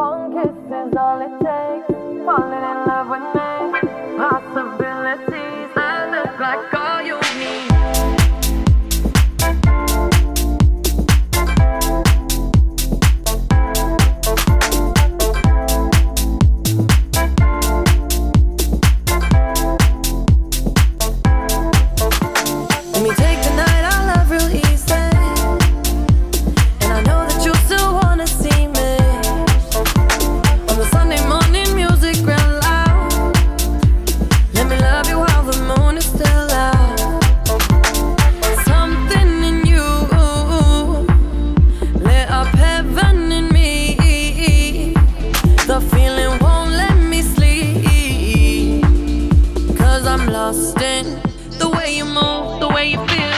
is the way you move, the way you feel.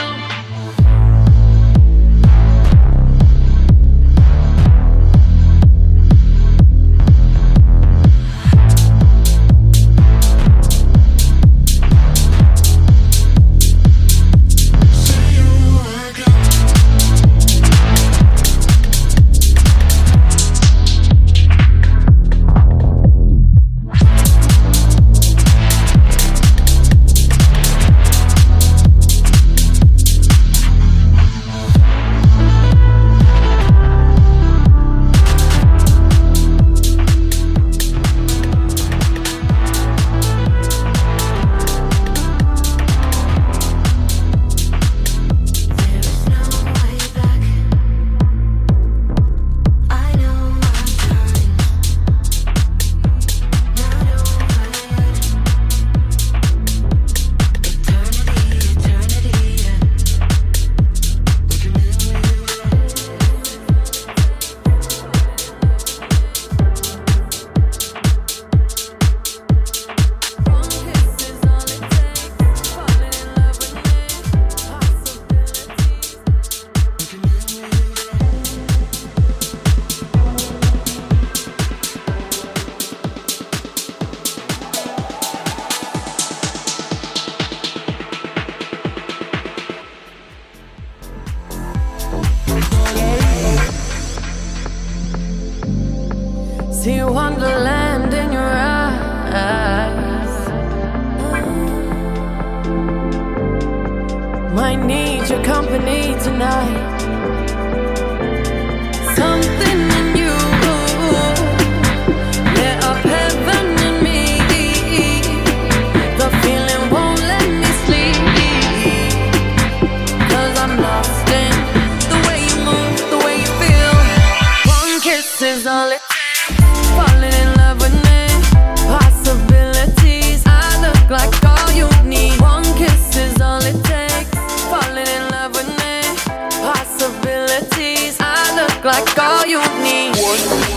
wonderland in your eyes. Might need your company tonight. like all you need.